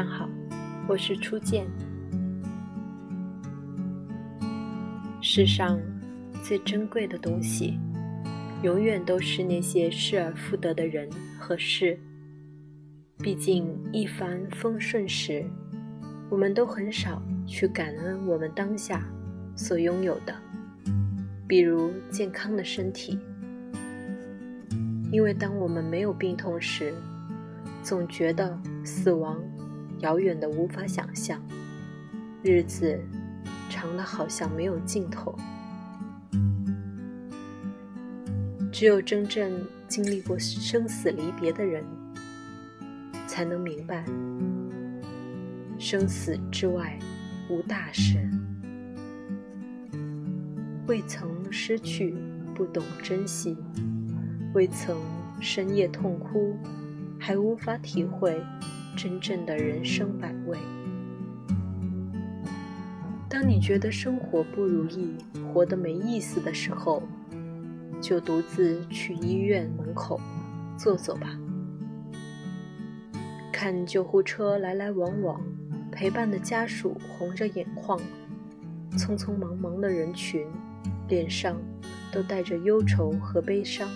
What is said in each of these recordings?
听众朋友，晚上好，我是初见。世上最珍贵的东西，永远都是那些失而复得的人和事。毕竟一帆风顺时，我们都很少去感恩我们当下所拥有的，比如健康的身体。因为当我们没有病痛时，总觉得死亡遥远的无法想象，日子长的好像没有尽头。只有真正经历过生死离别的人。才能明白，生死之外无大事。未曾失去，不懂珍惜；未曾深夜痛哭，还无法体会真正的人生百味。当你觉得生活不如意，活得没意思的时候，就独自去医院门口坐坐吧。看救护车来来往往，陪伴的家属红着眼眶，匆匆忙忙的人群，脸上都带着忧愁和悲伤。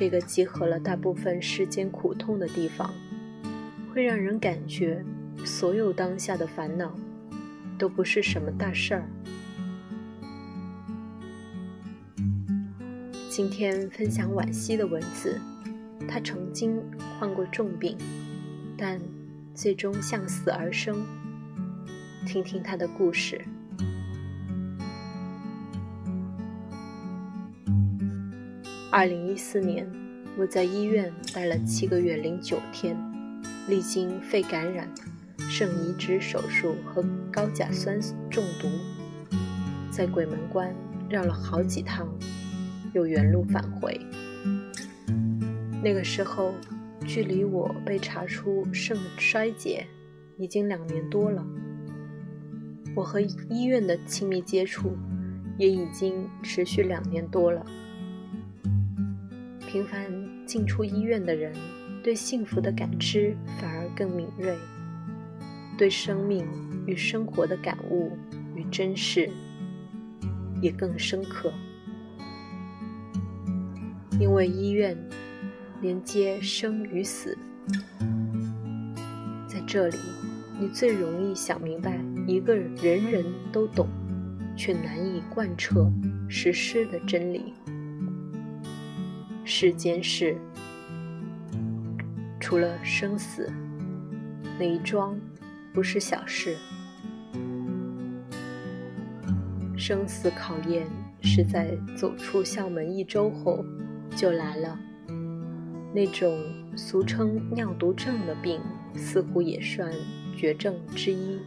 这个集合了大部分世间苦痛的地方，会让人感觉所有当下的烦恼都不是什么大事儿。今天分享惋惜的文字。他曾经患过重病，但最终向死而生。听听他的故事。二零一四年，我在医院待了七个月零九天，历经肺感染、肾移植手术和高甲酸中毒，在鬼门关绕了好几趟，又原路返回。那个时候，距离我被查出肾衰竭已经两年多了。我和医院的亲密接触也已经持续两年多了。频繁进出医院的人，对幸福的感知反而更敏锐，对生命与生活的感悟与珍视也更深刻，因为医院。连接生与死，在这里，你最容易想明白一个人人都懂却难以贯彻实施的真理：世间事，除了生死，哪一桩不是小事？生死考验是在走出校门一周后就来了。那种俗称尿毒症的病，似乎也算绝症之一，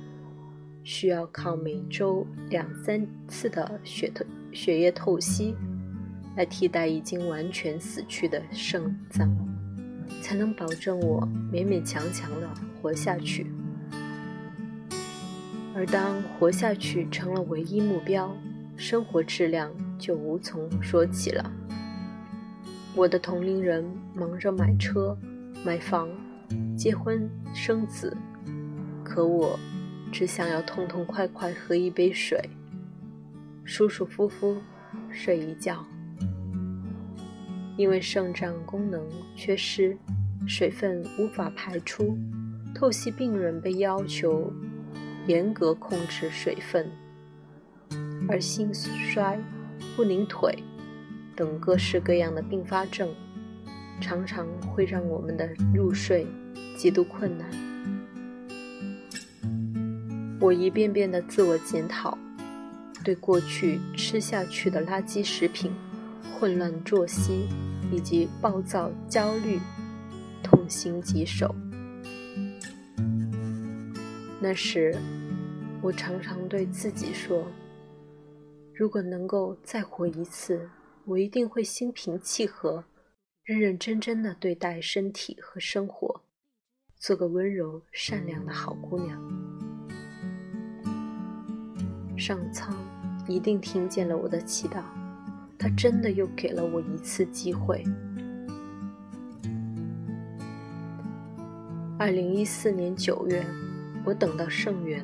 需要靠每周两三次的血透血液透析来替代已经完全死去的肾脏，才能保证我勉勉强强的活下去。而当活下去成了唯一目标，生活质量就无从说起了。我的同龄人忙着买车、买房、结婚、生子，可我只想要痛痛快快喝一杯水，舒舒服服睡一觉。因为肾脏功能缺失，水分无法排出，透析病人被要求严格控制水分，而心衰、不宁腿。等各式各样的并发症，常常会让我们的入睡极度困难。我一遍遍的自我检讨，对过去吃下去的垃圾食品、混乱作息以及暴躁焦虑痛心疾首。那时，我常常对自己说：“如果能够再活一次。”我一定会心平气和、认认真真的对待身体和生活，做个温柔善良的好姑娘。上苍一定听见了我的祈祷，他真的又给了我一次机会。二零一四年九月，我等到肾源，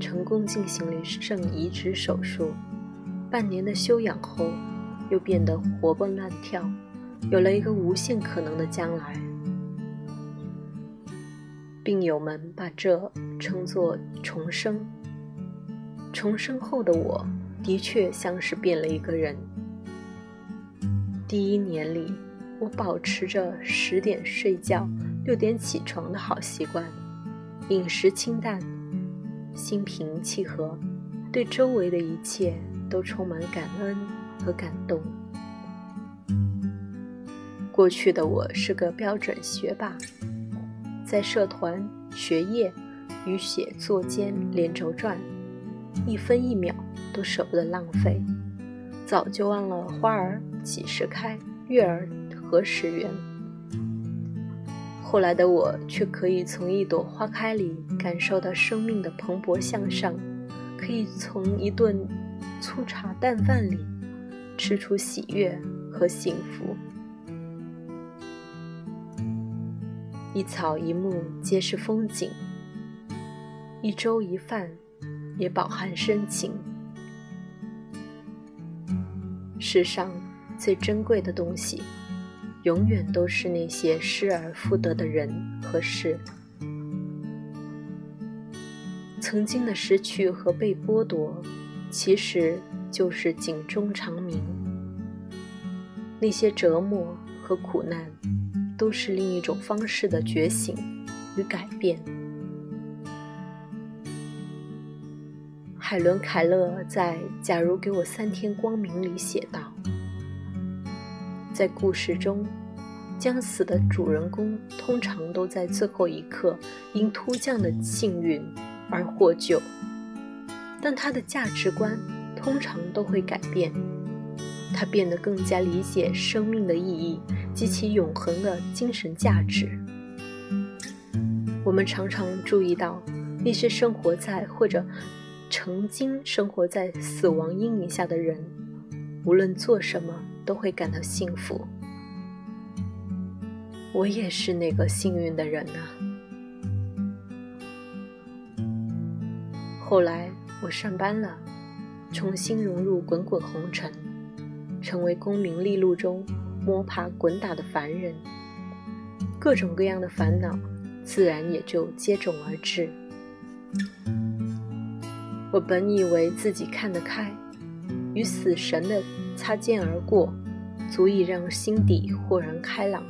成功进行了肾移植手术。半年的休养后，又变得活蹦乱跳，有了一个无限可能的将来。病友们把这称作重生。重生后的我，的确像是变了一个人。第一年里，我保持着十点睡觉、六点起床的好习惯，饮食清淡，心平气和，对周围的一切都充满感恩和感动。过去的我是个标准学霸。在社团、学业与写作间连轴转，一分一秒都舍不得浪费，早就忘了花儿几时开，月儿何时圆。后来的我却可以从一朵花开里感受到生命的蓬勃向上，可以从一顿粗茶淡饭里吃出喜悦和幸福。一草一木皆是风景，一粥一饭也饱含深情。世上最珍贵的东西，永远都是那些失而复得的人和事。曾经的失去和被剥夺，其实就是警钟长鸣。那些折磨和苦难。都是另一种方式的觉醒与改变。海伦·凯勒在《假如给我三天光明》里写道：“在故事中，将死的主人公通常都在最后一刻因突降的幸运而获救，但他的价值观通常都会改变，他变得更加理解生命的意义。”及其永恒的精神价值。我们常常注意到，那些生活在或者曾经生活在死亡阴影下的人，无论做什么都会感到幸福。我也是那个幸运的人啊。后来我上班了，重新融入滚滚红尘，成为功名利禄中。摸爬滚打的凡人，各种各样的烦恼，自然也就接踵而至。我本以为自己看得开，与死神的擦肩而过，足以让心底豁然开朗。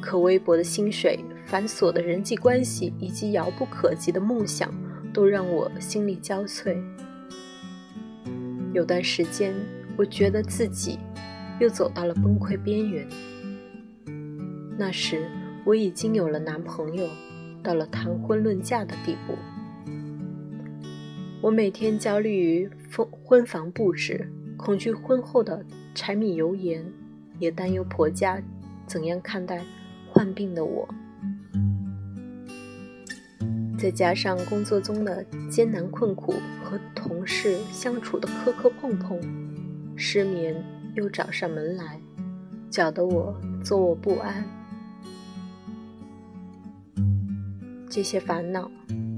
可微薄的薪水、繁琐的人际关系以及遥不可及的梦想，都让我心力交瘁。有段时间，我觉得自己。又走到了崩溃边缘。那时我已经有了男朋友，到了谈婚论嫁的地步。我每天焦虑于婚婚房布置，恐惧婚后的柴米油盐，也担忧婆家怎样看待患病的我。再加上工作中的艰难困苦和同事相处的磕磕碰碰，失眠。又找上门来，搅得我坐卧不安。这些烦恼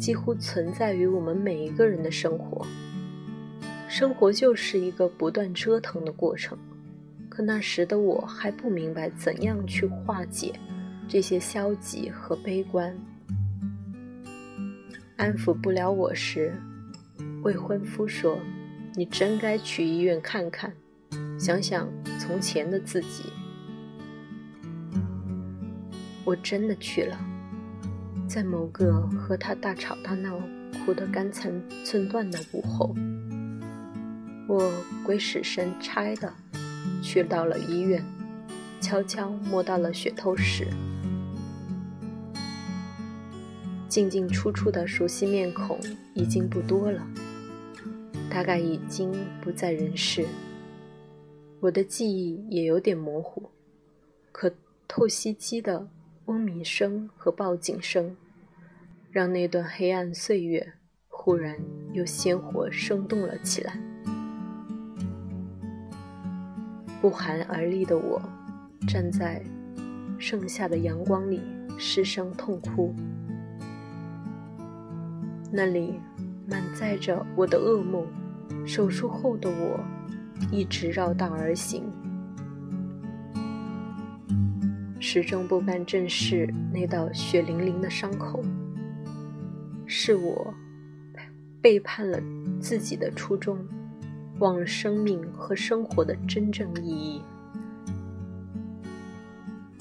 几乎存在于我们每一个人的生活。生活就是一个不断折腾的过程。可那时的我还不明白怎样去化解这些消极和悲观。安抚不了我时，未婚夫说：“你真该去医院看看。”想想从前的自己，我真的去了。在某个和他大吵大闹、哭得肝残寸断的午后，我鬼使神差的去到了医院，悄悄摸到了血透室，进进出出的熟悉面孔已经不多了，大概已经不在人世。我的记忆也有点模糊，可透析机的嗡鸣声和报警声，让那段黑暗岁月忽然又鲜活生动了起来。不寒而栗的我，站在盛夏的阳光里失声痛哭。那里满载着我的噩梦，手术后的我一直绕道而行，始终不敢正视那道血淋淋的伤口。是我背叛了自己的初衷，忘了生命和生活的真正意义。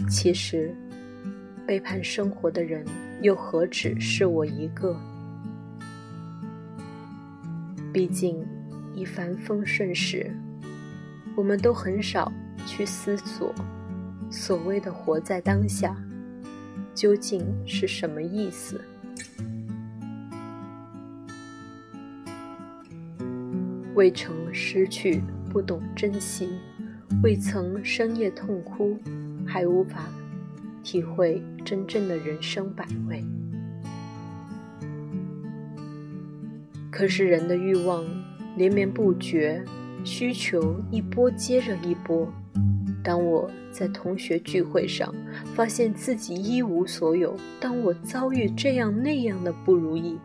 其实，背叛生活的人又何止是我一个？毕竟，一帆风顺时，我们都很少去思索，所谓的活在当下究竟是什么意思。未曾失去，不懂珍惜；未曾深夜痛哭，还无法体会真正的人生百味。可是人的欲望连绵不绝，需求一波接着一波。当我在同学聚会上发现自己一无所有，当我遭遇这样那样的不如意，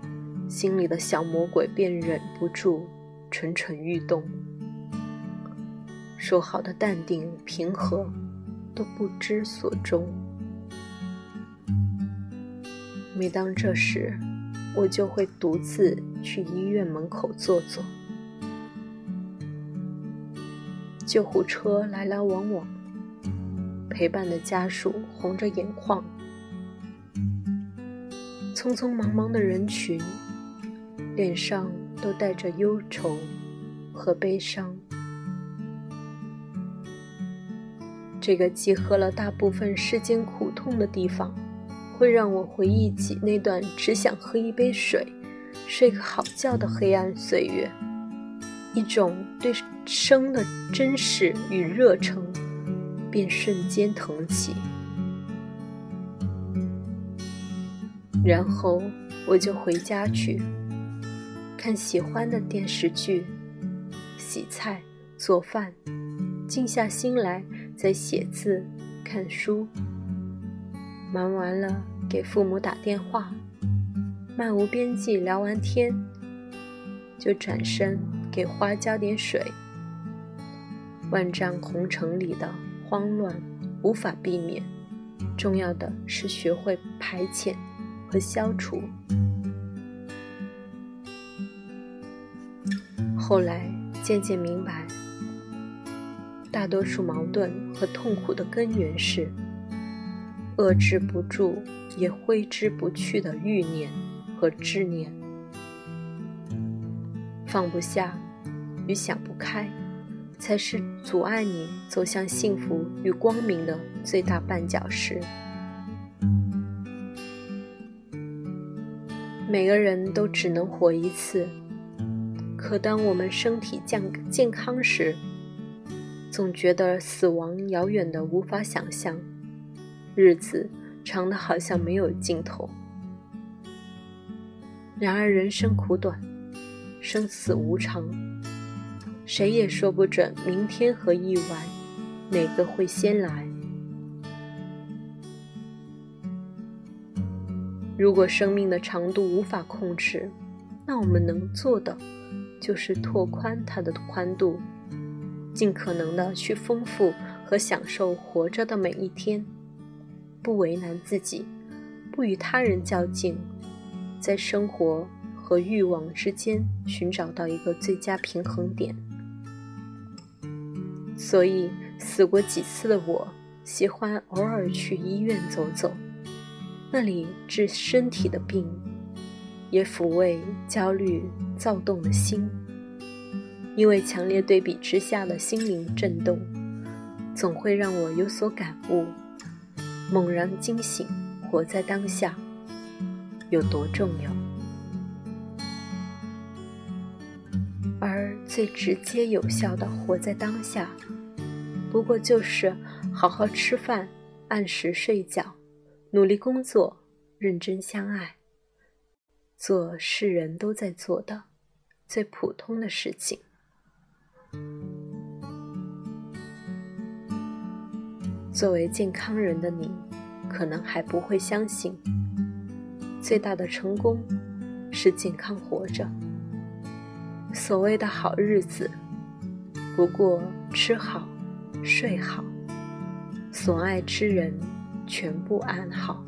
心里的小魔鬼便忍不住蠢蠢欲动。说好的淡定平和，都不知所终。每当这时，我就会独自去医院门口坐坐，救护车来来往往，陪伴的家属红着眼眶，匆匆忙忙的人群，脸上都带着忧愁和悲伤。这个集合了大部分世间苦痛的地方。会让我回忆起那段只想喝一杯水、睡个好觉的黑暗岁月，一种对生的真实与热诚便瞬间腾起。然后我就回家去，看喜欢的电视剧，洗菜、做饭，静下心来再写字、看书。忙完了，给父母打电话，漫无边际聊完天，就转身给花浇点水。万丈红尘里的慌乱无法避免，重要的是学会排遣和消除。后来渐渐明白，大多数矛盾和痛苦的根源是。遏制不住也挥之不去的欲念和执念，放不下与想不开，才是阻碍你走向幸福与光明的最大绊脚石。每个人都只能活一次，可当我们身体健健康时，总觉得死亡遥远的无法想象。日子长的好像没有尽头。然而人生苦短，生死无常，谁也说不准明天和意外哪个会先来。如果生命的长度无法控制，那我们能做的就是拓宽它的宽度，尽可能的去丰富和享受活着的每一天。不为难自己，不与他人较劲，在生活和欲望之间寻找到一个最佳平衡点。所以，死过几次的我，喜欢偶尔去医院走走，那里治身体的病，也抚慰焦虑躁动的心。因为强烈对比之下的心灵震动，总会让我有所感悟。猛然惊醒，活在当下有多重要？而最直接有效的活在当下，不过就是好好吃饭，按时睡觉，努力工作，认真相爱，做世人都在做的最普通的事情。作为健康人的你，可能还不会相信，最大的成功是健康活着。所谓的好日子，不过吃好、睡好，所爱之人全部安好。